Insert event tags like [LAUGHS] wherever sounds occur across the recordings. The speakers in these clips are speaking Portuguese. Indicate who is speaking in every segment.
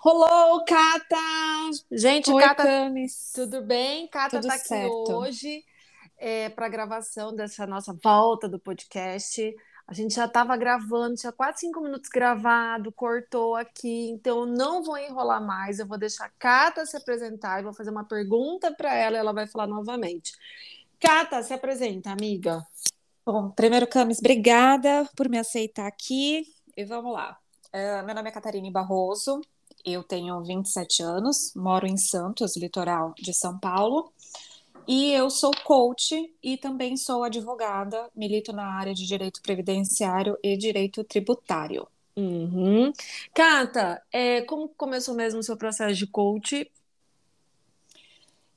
Speaker 1: Rolou, Cata! Gente,
Speaker 2: Oi,
Speaker 1: Cata,
Speaker 2: Camis.
Speaker 1: tudo bem? Cata
Speaker 2: Tudo
Speaker 1: tá aqui
Speaker 2: certo.
Speaker 1: hoje é, para gravação dessa nossa volta do podcast. A gente já estava gravando, tinha quase cinco minutos gravado, cortou aqui, então eu não vou enrolar mais. Eu vou deixar a Cata se apresentar e vou fazer uma pergunta para ela e ela vai falar novamente. Cata, se apresenta, amiga.
Speaker 2: Bom, primeiro, Camis, obrigada por me aceitar aqui. E vamos lá. É, meu nome é Catarine Barroso, eu tenho 27 anos, moro em Santos, litoral de São Paulo, e eu sou coach e também sou advogada, milito na área de direito previdenciário e direito tributário.
Speaker 1: Uhum. Cata, é, como começou mesmo o seu processo de coach?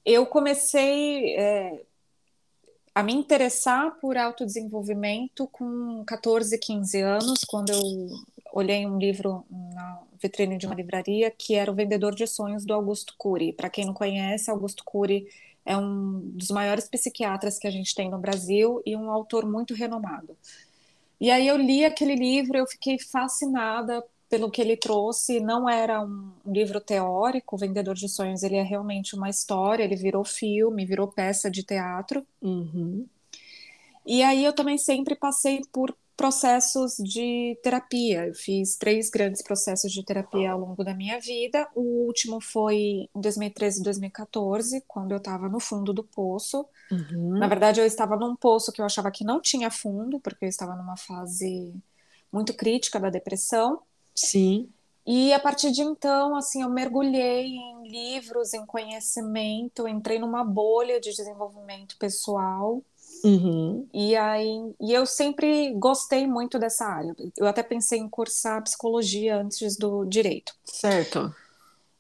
Speaker 2: Eu comecei é, a me interessar por autodesenvolvimento com 14, 15 anos, quando eu olhei um livro na vitrine de uma livraria que era O Vendedor de Sonhos do Augusto Cury. Para quem não conhece, Augusto Cury é um dos maiores psiquiatras que a gente tem no Brasil e um autor muito renomado. E aí eu li aquele livro, eu fiquei fascinada pelo que ele trouxe. Não era um, livro teórico, O Vendedor de Sonhos, ele é realmente uma história, ele virou filme, virou peça de teatro.
Speaker 1: Uhum.
Speaker 2: E aí eu também sempre passei por processos de terapia. Eu fiz três grandes processos de terapia ao longo da minha vida. O último foi em 2013 e 2014, quando eu estava no fundo do poço.
Speaker 1: Uhum.
Speaker 2: Na verdade, eu estava num poço que eu achava que não tinha fundo, porque eu estava numa fase muito crítica da depressão.
Speaker 1: Sim.
Speaker 2: E a partir de então, assim, eu mergulhei em livros, em conhecimento, entrei numa bolha de desenvolvimento pessoal.
Speaker 1: Uhum.
Speaker 2: E aí, e eu sempre gostei muito dessa área. Eu até pensei em cursar psicologia antes do direito.
Speaker 1: Certo.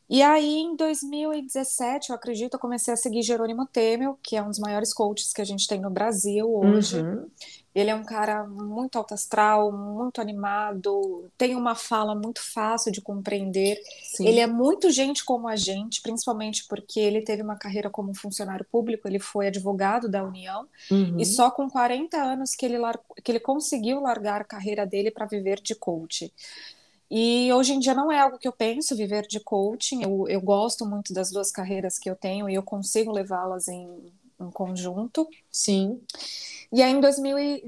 Speaker 2: E aí, em 2017, eu acredito, eu comecei a seguir Jerônimo Temel, que é um dos maiores coaches que a gente tem no Brasil hoje.
Speaker 1: Uhum.
Speaker 2: Ele é um cara muito alto astral, muito animado, tem uma fala muito fácil de compreender.
Speaker 1: Sim.
Speaker 2: Ele é muito gente como a gente, principalmente porque ele teve uma carreira como funcionário público, ele foi advogado da União,
Speaker 1: Uhum.
Speaker 2: e só com 40 anos que ele, lar... que ele conseguiu largar a carreira dele para viver de coach. E hoje em dia não é algo que eu penso, viver de coaching. Eu, eu gosto muito das duas carreiras que eu tenho e eu consigo levá-las em, em conjunto.
Speaker 1: Sim.
Speaker 2: E aí, em 2000 e...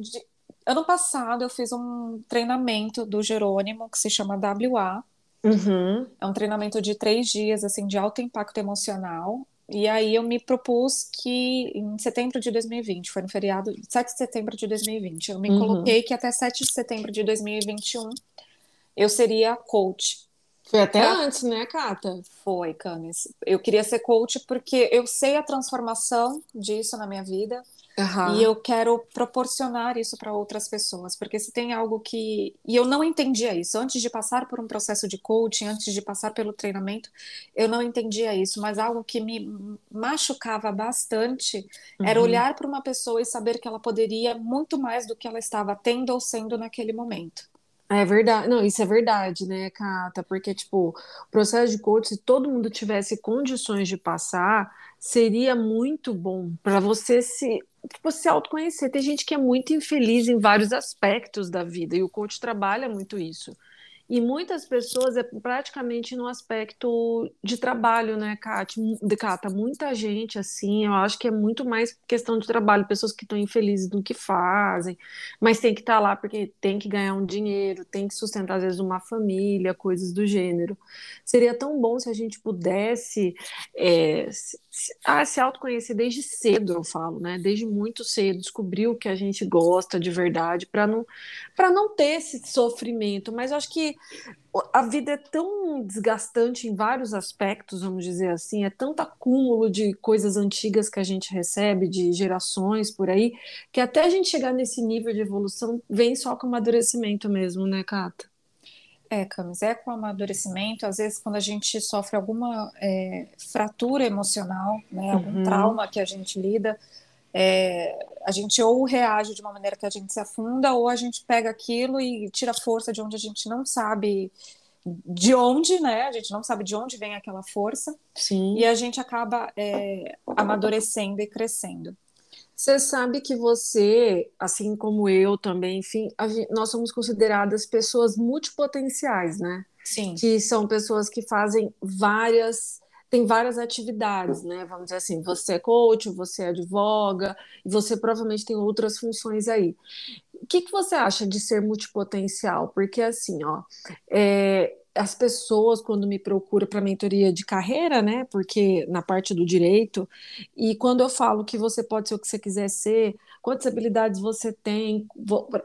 Speaker 2: ano passado, eu fiz um treinamento do Jerônimo que se chama WA.
Speaker 1: Uhum.
Speaker 2: É um treinamento de três dias, assim, de alto impacto emocional. E aí eu me propus que em setembro de 2020, foi no feriado 7 de setembro de 2020, eu me
Speaker 1: Uhum.
Speaker 2: coloquei que até 7 de setembro de 2021 eu seria coach.
Speaker 1: Foi até
Speaker 2: Pra-
Speaker 1: antes, né, Cata?
Speaker 2: Foi, Camis. Eu queria ser coach porque eu sei a transformação disso na minha vida.
Speaker 1: Aham.
Speaker 2: E eu quero proporcionar isso para outras pessoas, porque se tem algo que. E eu não entendia isso. Antes de passar por um processo de coaching, antes de passar pelo treinamento, eu não entendia isso. Mas algo que me machucava bastante era
Speaker 1: Uhum.
Speaker 2: olhar para uma pessoa e saber que ela poderia muito mais do que ela estava tendo ou sendo naquele momento.
Speaker 1: É verdade, não, isso é verdade, né, Cata? Porque, tipo, o processo de coach, se todo mundo tivesse condições de passar, seria muito bom para você se, tipo, se autoconhecer. Tem gente que é muito infeliz em vários aspectos da vida, e o coach trabalha muito isso. E muitas pessoas é praticamente no aspecto de trabalho, né? De Cata, muita gente assim, eu acho que é muito mais questão de trabalho, pessoas que estão infelizes no que fazem, mas tem que estar lá porque tem que ganhar um dinheiro, tem que sustentar, às vezes, uma família, coisas do gênero. Seria tão bom se a gente pudesse é, se, se- ah, autoconhecer desde cedo, eu falo, né? Desde muito cedo, descobrir o que a gente gosta de verdade, para não, não ter esse sofrimento. Mas eu acho que a vida é tão desgastante em vários aspectos, vamos dizer assim, é tanto acúmulo de coisas antigas que a gente recebe, de gerações por aí, que até a gente chegar nesse nível de evolução vem só com amadurecimento mesmo, né, Cata?
Speaker 2: É, Camis, é com amadurecimento. Às vezes, quando a gente sofre alguma é, fratura emocional, né, algum
Speaker 1: Uhum.
Speaker 2: trauma que a gente lida, é, a gente ou reage de uma maneira que a gente se afunda, ou a gente pega aquilo e tira força de onde a gente não sabe de onde, né? A gente não sabe de onde vem aquela força,
Speaker 1: Sim.
Speaker 2: e a gente acaba é, amadurecendo e crescendo.
Speaker 1: Você sabe que você, assim como eu também, enfim, a gen- nós somos consideradas pessoas multipotenciais, né?
Speaker 2: Sim.
Speaker 1: Que são pessoas que fazem várias tem várias atividades, né? Vamos dizer assim, você é coach, você advoga, e você provavelmente tem outras funções aí. O que, que você acha de ser multipotencial? Porque assim, ó, é, as pessoas quando me procuram para mentoria de carreira, né? Porque na parte do direito, e quando eu falo que você pode ser o que você quiser ser, quantas habilidades você tem,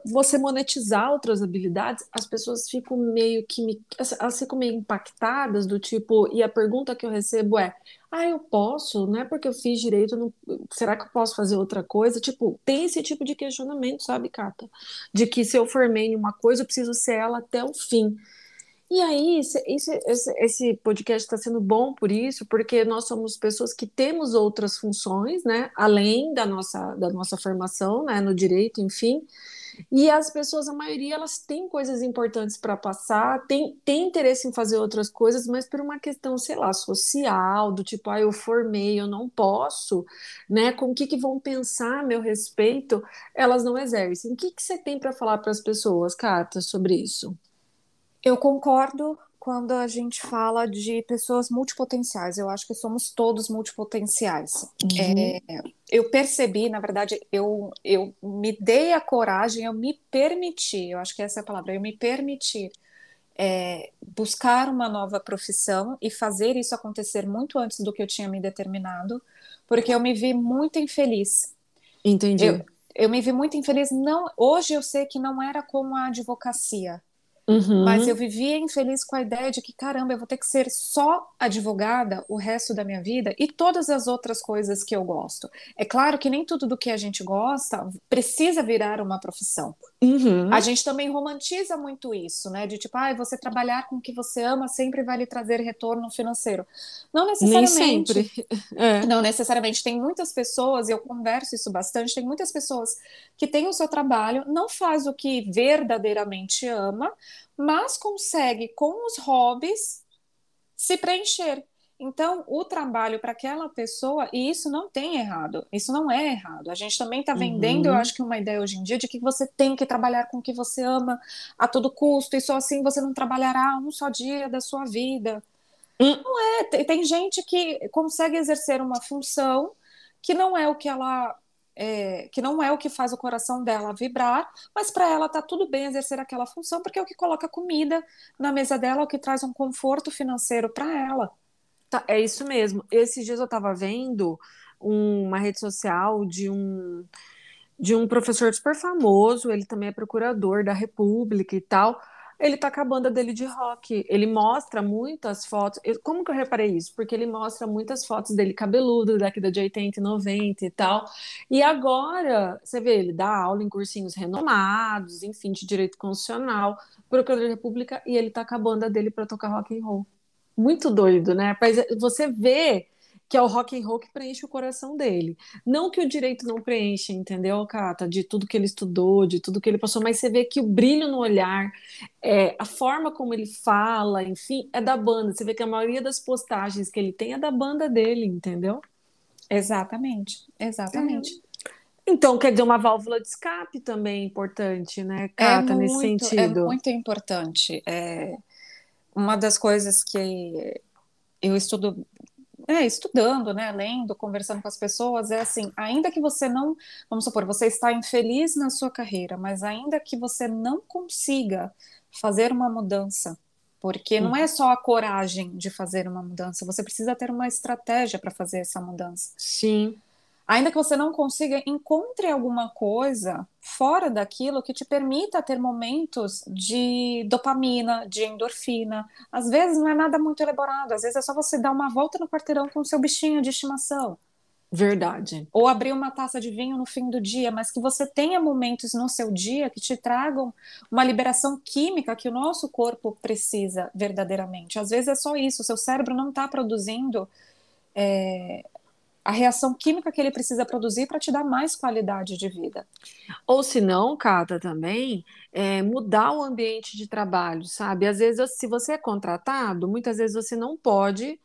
Speaker 1: você monetizar outras habilidades, as pessoas ficam meio que me, elas ficam meio impactadas do tipo, e a pergunta que eu recebo é: "Ah, eu posso, não é porque eu fiz direito, não, será que eu posso fazer outra coisa?" Tipo, tem esse tipo de questionamento, sabe, Cata? De que se eu formei em uma coisa, eu preciso ser ela até o fim. E aí, isso, esse, podcast está sendo bom por isso, porque nós somos pessoas que temos outras funções, né, além da nossa, da nossa formação, né, no direito, enfim. E as pessoas, a maioria, elas têm coisas importantes para passar, tem, tem interesse em fazer outras coisas, mas por uma questão, sei lá, social, do tipo, ah, eu formei, eu não posso, né? Com o que, que vão pensar a meu respeito, elas não exercem. O que, que você tem para falar para as pessoas, Cata, sobre isso?
Speaker 2: Eu concordo quando a gente fala de pessoas multipotenciais. Eu acho que somos todos multipotenciais. Uhum. É, eu percebi, na verdade, eu, eu me dei a coragem, eu me permiti, eu acho que essa é a palavra, eu me permitir é, buscar uma nova profissão e fazer isso acontecer muito antes do que eu tinha me determinado, porque eu me vi muito infeliz.
Speaker 1: Entendi.
Speaker 2: Eu, eu me vi muito infeliz. Não, hoje eu sei que não era como a advocacia Uhum. Mas eu vivia infeliz com a ideia de que, caramba, eu vou ter que ser só advogada o resto da minha vida e todas as outras coisas que eu gosto. É claro que nem tudo do que a gente gosta precisa virar uma profissão. Uhum. A gente também romantiza muito isso, né? De tipo, ah, você trabalhar com o que você ama sempre vai lhe trazer retorno financeiro. Não necessariamente. Nem sempre. [LAUGHS] É. Não necessariamente. Tem muitas pessoas, e eu converso isso bastante, tem muitas pessoas que têm o seu trabalho, não faz o que verdadeiramente ama, mas consegue, com os hobbies, se preencher. Então, o trabalho para aquela pessoa, e isso não tem errado, isso não é errado. A gente também está vendendo, uhum. eu acho que uma ideia hoje em dia de que você tem que trabalhar com o que você ama a todo custo, e só assim você não trabalhará um só dia da sua vida. Uhum. Não é, tem, tem gente que consegue exercer uma função que não é o que ela é, que não é o que faz o coração dela vibrar, mas para ela tá tudo bem exercer aquela função, porque é o que coloca comida na mesa dela, é o que traz um conforto financeiro para ela.
Speaker 1: Tá, é isso mesmo. Esses dias eu estava vendo uma rede social de um de um professor super famoso, ele também é procurador da República e tal ele tá com a banda dele de rock. Ele mostra muitas fotos. Como que eu reparei isso? Porque ele mostra muitas fotos dele cabeludo, década de 80 e 90 e tal. E agora, você vê, ele dá aula em cursinhos renomados, enfim, de direito constitucional, procurador da República, e ele tá com a banda dele para tocar rock and roll. Muito doido, né? Mas você vê que é o rock and roll que preenche o coração dele. Não que o direito não preencha, entendeu, Cata? De tudo que ele estudou, de tudo que ele passou, mas você vê que o brilho no olhar, é, a forma como ele fala, enfim, é da banda. Você vê que a maioria das postagens que ele tem é da banda dele, entendeu?
Speaker 2: Exatamente, exatamente. É.
Speaker 1: Então, quer dizer, uma válvula de escape também é importante, né, é Cata, é muito, nesse sentido?
Speaker 2: É muito importante. É uma das coisas que eu estudo é, estudando, né, lendo, conversando com as pessoas, é assim, ainda que você não, vamos supor, você está infeliz na sua carreira, mas ainda que você não consiga fazer uma mudança, porque não é só a coragem de fazer uma mudança, você precisa ter uma estratégia para fazer essa mudança.
Speaker 1: Sim.
Speaker 2: Ainda que você não consiga, encontre alguma coisa fora daquilo que te permita ter momentos de dopamina, de endorfina. Às vezes não é nada muito elaborado, às vezes é só você dar uma volta no quarteirão com o seu bichinho de estimação.
Speaker 1: Verdade.
Speaker 2: Ou abrir uma taça de vinho no fim do dia, mas que você tenha momentos no seu dia que te tragam uma liberação química que o nosso corpo precisa verdadeiramente. Às vezes é só isso, o seu cérebro não está produzindo é, a reação química que ele precisa produzir para te dar mais qualidade de vida.
Speaker 1: Ou se não, Cata, também é, mudar o ambiente de trabalho, sabe? Às vezes, se você é contratado, muitas vezes você não pode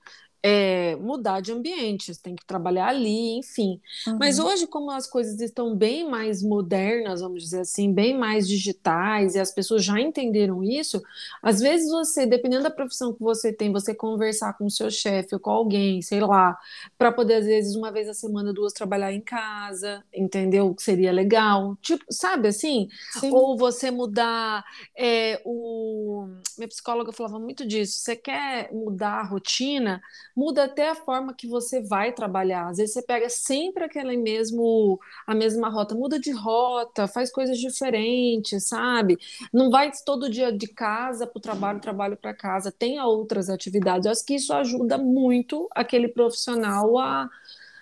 Speaker 1: é, mudar de ambiente, você tem que trabalhar ali, enfim. Uhum. Mas hoje, como as coisas estão bem mais modernas, vamos dizer assim, bem mais digitais, e as pessoas já entenderam isso, às vezes você, dependendo da profissão que você tem, você conversar com o seu chefe ou com alguém, sei lá, para poder, às vezes, uma vez a semana, duas, trabalhar em casa, entendeu? Que seria legal. Tipo, sabe assim? Sim. Ou você mudar é, o. Minha psicóloga falava muito disso. Você quer mudar a rotina? Muda até a forma que você vai trabalhar. Às vezes você pega sempre aquela mesmo a mesma rota, muda de rota, faz coisas diferentes, sabe? Não vai todo dia de casa para o trabalho, trabalho para casa, tenha outras atividades. Eu acho que isso ajuda muito aquele profissional a,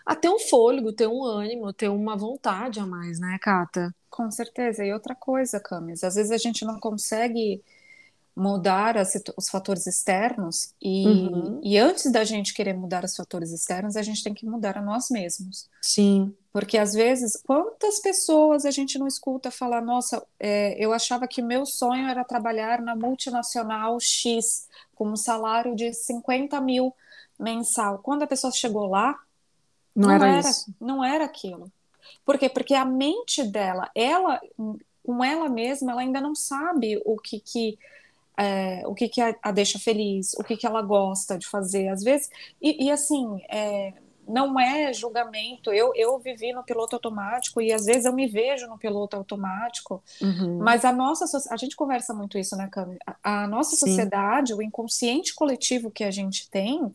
Speaker 1: a ter um fôlego, ter um ânimo, ter uma vontade a mais, né, Cata?
Speaker 2: Com certeza. E outra coisa, Camis, às vezes a gente não consegue mudar as, os fatores externos e, uhum. e antes da gente querer mudar os fatores externos, a gente tem que mudar a nós mesmos.
Speaker 1: Sim.
Speaker 2: Porque às vezes, quantas pessoas a gente não escuta falar, nossa, é, eu achava que meu sonho era trabalhar na multinacional X com um salário de 50 mil mensal. Quando a pessoa chegou lá, não, não era, era isso. Não era aquilo. Por quê? Porque a mente dela, ela, com ela mesma, ela ainda não sabe o que, que é, o que, que a, a, deixa feliz, o que, que ela gosta de fazer, às vezes. E, e assim, é, não é julgamento. Eu, eu vivi no piloto automático e às vezes eu me vejo no piloto automático, uhum. mas a nossa a gente conversa muito isso, né, Cami? A, a nossa Sim. sociedade, o inconsciente coletivo que a gente tem,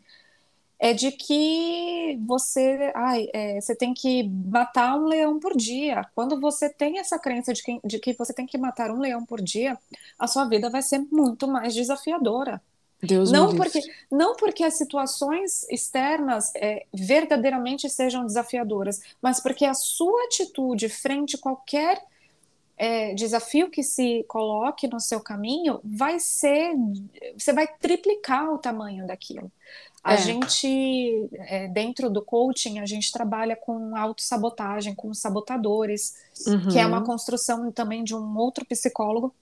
Speaker 2: é de que você, ai, é, você tem que matar um leão por dia. Quando você tem essa crença de que, de que você tem que matar um leão por dia, a sua vida vai ser muito mais desafiadora.
Speaker 1: Deus
Speaker 2: não porque não porque as situações externas é, verdadeiramente sejam desafiadoras, mas porque a sua atitude frente a qualquer é, desafio que se coloque no seu caminho vai ser você vai triplicar o tamanho daquilo. A é. gente, é, dentro do coaching, a gente trabalha com autossabotagem, com sabotadores, uhum. que é uma construção também de um outro psicólogo.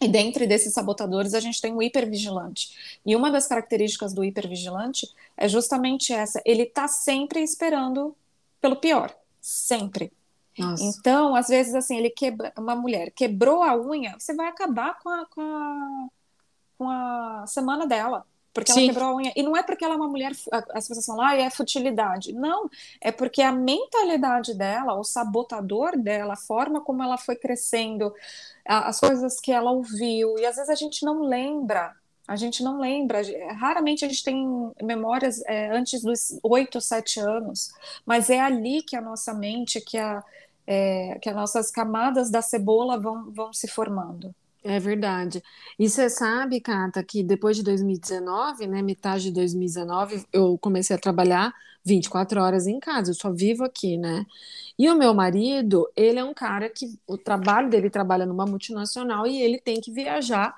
Speaker 2: E dentro desses sabotadores, a gente tem o hipervigilante. E uma das características do hipervigilante é justamente essa: ele está sempre esperando pelo pior. Sempre. Nossa. Então, às vezes, assim, ele quebra, uma mulher quebrou a unha, você vai acabar com a, com a, com a semana dela porque Sim. ela quebrou a unha. E não é porque ela é uma mulher, as pessoas falam, ah, é futilidade. Não, é porque a mentalidade dela, o sabotador dela, a forma como ela foi crescendo, as coisas que ela ouviu, e às vezes a gente não lembra. A gente não lembra, raramente a gente tem memórias é, antes dos oito, sete anos, mas é ali que a nossa mente, que, a, é, que as nossas camadas da cebola vão, vão se formando.
Speaker 1: É verdade. E você sabe, Cata, que depois de 2019, né, metade de 2019, eu comecei a trabalhar 24 horas em casa, eu só vivo aqui, né? E o meu marido, ele é um cara que o trabalho dele trabalha numa multinacional e ele tem que viajar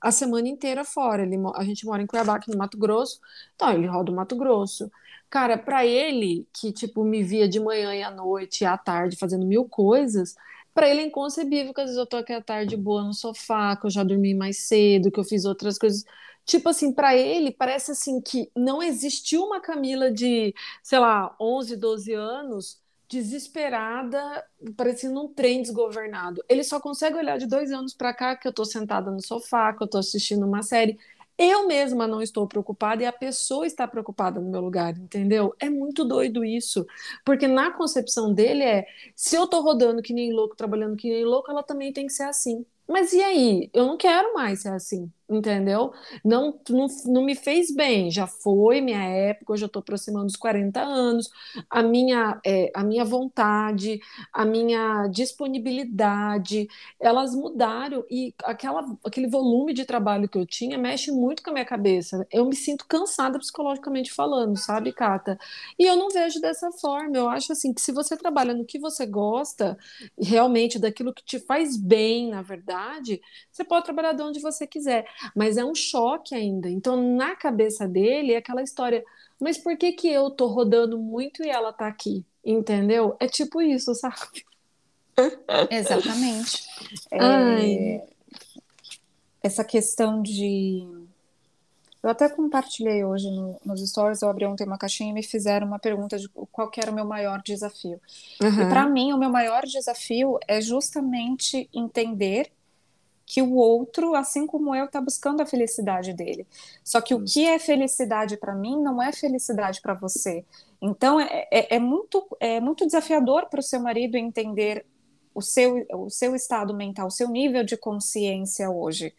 Speaker 1: a semana inteira fora. Ele, a gente mora em Cuiabá, aqui no Mato Grosso, então ele roda o Mato Grosso. Cara, para ele, que tipo me via de manhã e à noite e à tarde fazendo mil coisas, para ele é inconcebível que às vezes eu tô aqui à tarde boa no sofá, que eu já dormi mais cedo, que eu fiz outras coisas. Tipo assim, para ele parece assim que não existiu uma Camila de, sei lá, 11, 12 anos desesperada, parecendo um trem desgovernado. Ele só consegue olhar de dois anos para cá que eu tô sentada no sofá, que eu tô assistindo uma série. Eu mesma não estou preocupada e a pessoa está preocupada no meu lugar, entendeu? É muito doido isso, porque na concepção dele é: se eu estou rodando que nem louco, trabalhando que nem louco, ela também tem que ser assim. Mas e aí? Eu não quero mais ser assim entendeu? Não, não, não me fez bem, já foi minha época, eu já estou aproximando dos 40 anos, a minha, é, a minha vontade, a minha disponibilidade, elas mudaram e aquela, aquele volume de trabalho que eu tinha mexe muito com a minha cabeça. Eu me sinto cansada psicologicamente falando, sabe, Cata? E eu não vejo dessa forma, eu acho assim que se você trabalha no que você gosta, realmente daquilo que te faz bem, na verdade, você pode trabalhar de onde você quiser mas é um choque ainda. Então, na cabeça dele, é aquela história, mas por que que eu tô rodando muito e ela tá aqui? Entendeu? É tipo isso, sabe? [LAUGHS]
Speaker 2: Exatamente. É, essa questão de Eu até compartilhei hoje no, nos stories, eu abri ontem uma caixinha e me fizeram uma pergunta de qual era o meu maior desafio. Uhum. E para mim, o meu maior desafio é justamente entender que o outro, assim como eu, está buscando a felicidade dele. Só que o que é felicidade para mim não é felicidade para você. Então é, é, é, muito, é muito desafiador para o seu marido entender o seu, o seu estado mental, o seu nível de consciência hoje.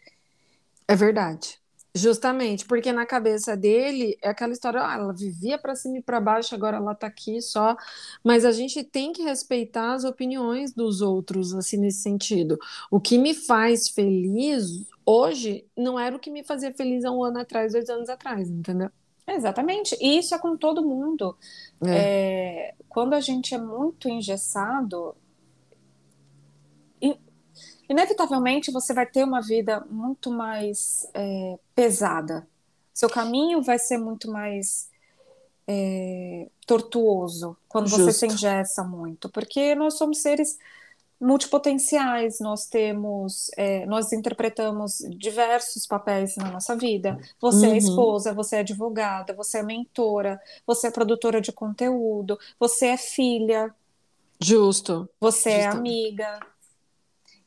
Speaker 1: É verdade. Justamente, porque na cabeça dele é aquela história, ah, ela vivia para cima e para baixo, agora ela está aqui só. Mas a gente tem que respeitar as opiniões dos outros, assim, nesse sentido. O que me faz feliz hoje não era o que me fazia feliz há um ano atrás, dois anos atrás, entendeu?
Speaker 2: Exatamente. E isso é com todo mundo. É. É, quando a gente é muito engessado, inevitavelmente você vai ter uma vida muito mais é, pesada. Seu caminho vai ser muito mais é, tortuoso quando Justo. você se engessa muito, porque nós somos seres multipotenciais, nós temos, é, nós interpretamos diversos papéis na nossa vida. Você é uhum. é esposa, você é advogada, você é mentora, você é produtora de conteúdo, você é filha.
Speaker 1: Justo.
Speaker 2: Você é amiga,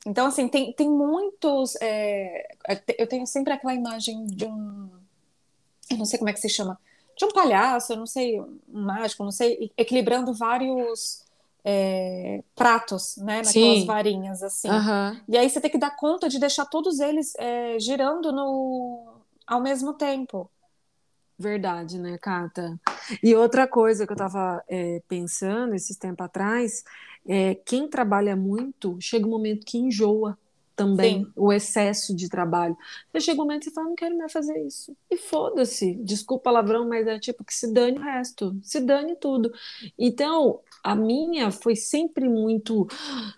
Speaker 2: então, assim, tem, tem muitos. É, é eu tenho sempre aquela imagem de um. Eu não sei como é que se chama. De um palhaço, eu não sei, um mágico, não sei, equilibrando vários é, pratos, né? Naquelas Sim. varinhas, assim. Uhum. E aí você tem que dar conta de deixar todos eles é, girando no, ao mesmo tempo.
Speaker 1: Verdade, né, Cata? E outra coisa que eu estava é, pensando esses tempos atrás é, quem trabalha muito, chega um momento que enjoa também Sim. o excesso de trabalho. Você chega um momento que você fala, não quero mais fazer isso. E foda-se, desculpa palavrão, mas é tipo que se dane o resto, se dane tudo. Então, a minha foi sempre muito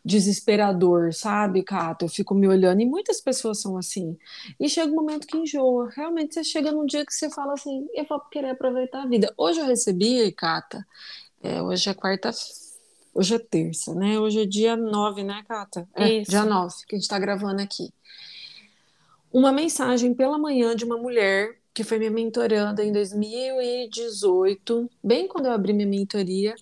Speaker 1: desesperador, sabe, Cato? Eu fico me olhando, e muitas pessoas são assim. E chega um momento que enjoa. Realmente, você chega num dia que você fala assim, eu vou querer aproveitar a vida. Hoje eu recebi, Cata, é, hoje é quarta-feira Hoje é terça, né? Hoje é dia 9, né, Cata? É, Isso. dia 9, que a gente está gravando aqui. Uma mensagem pela manhã de uma mulher que foi minha mentoranda em 2018, bem quando eu abri minha mentoria,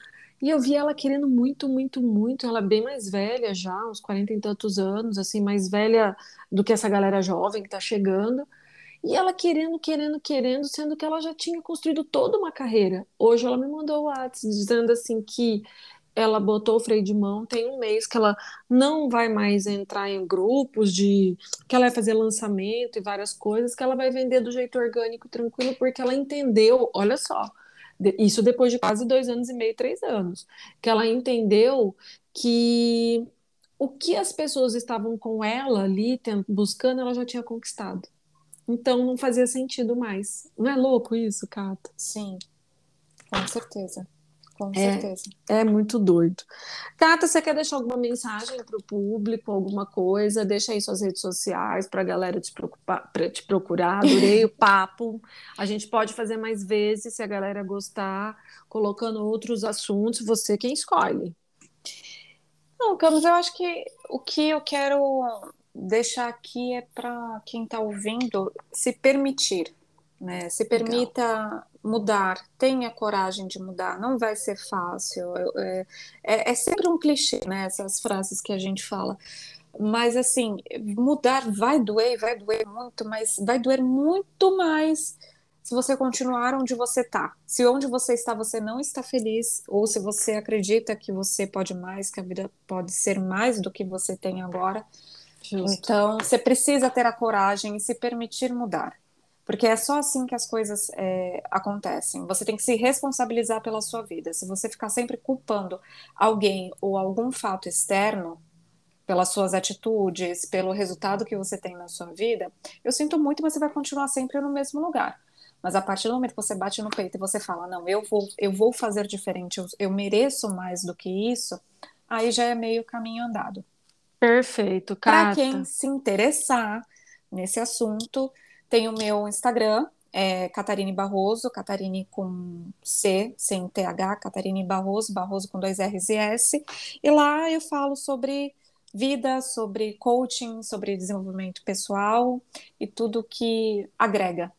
Speaker 1: e eu vi ela querendo muito, muito, muito. Ela é bem mais velha já, uns 40 e tantos anos, assim, mais velha do que essa galera jovem que está chegando. E ela querendo, querendo, querendo, sendo que ela já tinha construído toda uma carreira. Hoje ela me mandou o WhatsApp dizendo assim que ela botou o freio de mão, tem um mês que ela não vai mais entrar em grupos de que ela vai fazer lançamento e várias coisas, que ela vai vender do jeito orgânico, tranquilo, porque ela entendeu, olha só, isso depois de quase dois anos e meio, três anos, que ela entendeu que o que as pessoas estavam com ela ali buscando, ela já tinha conquistado. Então não fazia sentido mais. Não é louco isso, Cata?
Speaker 2: Sim, com certeza. Com
Speaker 1: é,
Speaker 2: certeza.
Speaker 1: É muito doido. Cata, você quer deixar alguma mensagem para o público, alguma coisa? Deixa aí suas redes sociais para a galera te, preocupar, te procurar. Adorei o [LAUGHS] papo. A gente pode fazer mais vezes, se a galera gostar, colocando outros assuntos. Você quem escolhe.
Speaker 2: Não, Camus, eu acho que o que eu quero deixar aqui é para quem está ouvindo se permitir, né? Se permita Legal mudar, tenha coragem de mudar, não vai ser fácil. É, é, é, sempre um clichê, né? Essas frases que a gente fala. Mas, assim, mudar vai doer, vai doer muito, mas vai doer muito mais se você continuar onde você está. Se onde você está você não está feliz, ou se você acredita que você pode mais, que a vida pode ser mais do que você tem agora. Justo. Então, você precisa ter a coragem e se permitir mudar. Porque é só assim que as coisas é, acontecem. Você tem que se responsabilizar pela sua vida. Se você ficar sempre culpando alguém ou algum fato externo pelas suas atitudes, pelo resultado que você tem na sua vida, eu sinto muito, mas você vai continuar sempre no mesmo lugar. Mas a partir do momento que você bate no peito e você fala, não, eu vou, eu vou fazer diferente, eu, eu mereço mais do que isso, aí já é meio caminho andado.
Speaker 1: Perfeito,
Speaker 2: Para quem se interessar nesse assunto, tem o meu Instagram, é Catarine Barroso, Catarine com C, sem TH, Catarine Barroso, Barroso com dois R's e S. E lá eu falo sobre vida, sobre coaching, sobre desenvolvimento pessoal e tudo que agrega.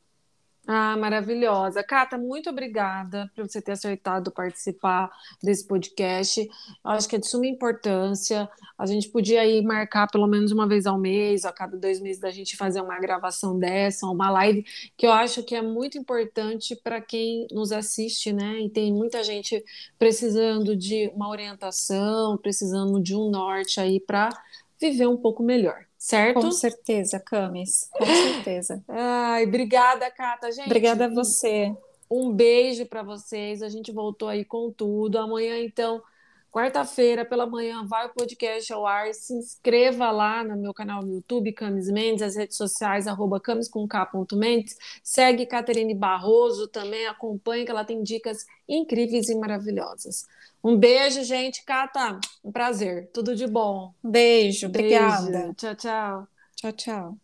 Speaker 1: Ah, maravilhosa. Cata, muito obrigada por você ter aceitado participar desse podcast. Eu acho que é de suma importância. A gente podia aí marcar pelo menos uma vez ao mês, a cada dois meses, da gente fazer uma gravação dessa, uma live, que eu acho que é muito importante para quem nos assiste, né? E tem muita gente precisando de uma orientação, precisando de um norte aí para viver um pouco melhor certo?
Speaker 2: Com certeza, Camis, com certeza. [LAUGHS]
Speaker 1: Ai, obrigada, Cata, gente.
Speaker 2: Obrigada a você.
Speaker 1: Um beijo para vocês. A gente voltou aí com tudo. Amanhã, então, quarta-feira pela manhã, vai o podcast ao ar. Se inscreva lá no meu canal no YouTube, Camis Mendes, as redes sociais, arroba camis com Mendes. Segue Caterine Barroso também, acompanhe que ela tem dicas incríveis e maravilhosas. Um beijo, gente. Cata, um prazer. Tudo de bom.
Speaker 2: Beijo, beijo. obrigada.
Speaker 1: Tchau, tchau.
Speaker 2: Tchau, tchau.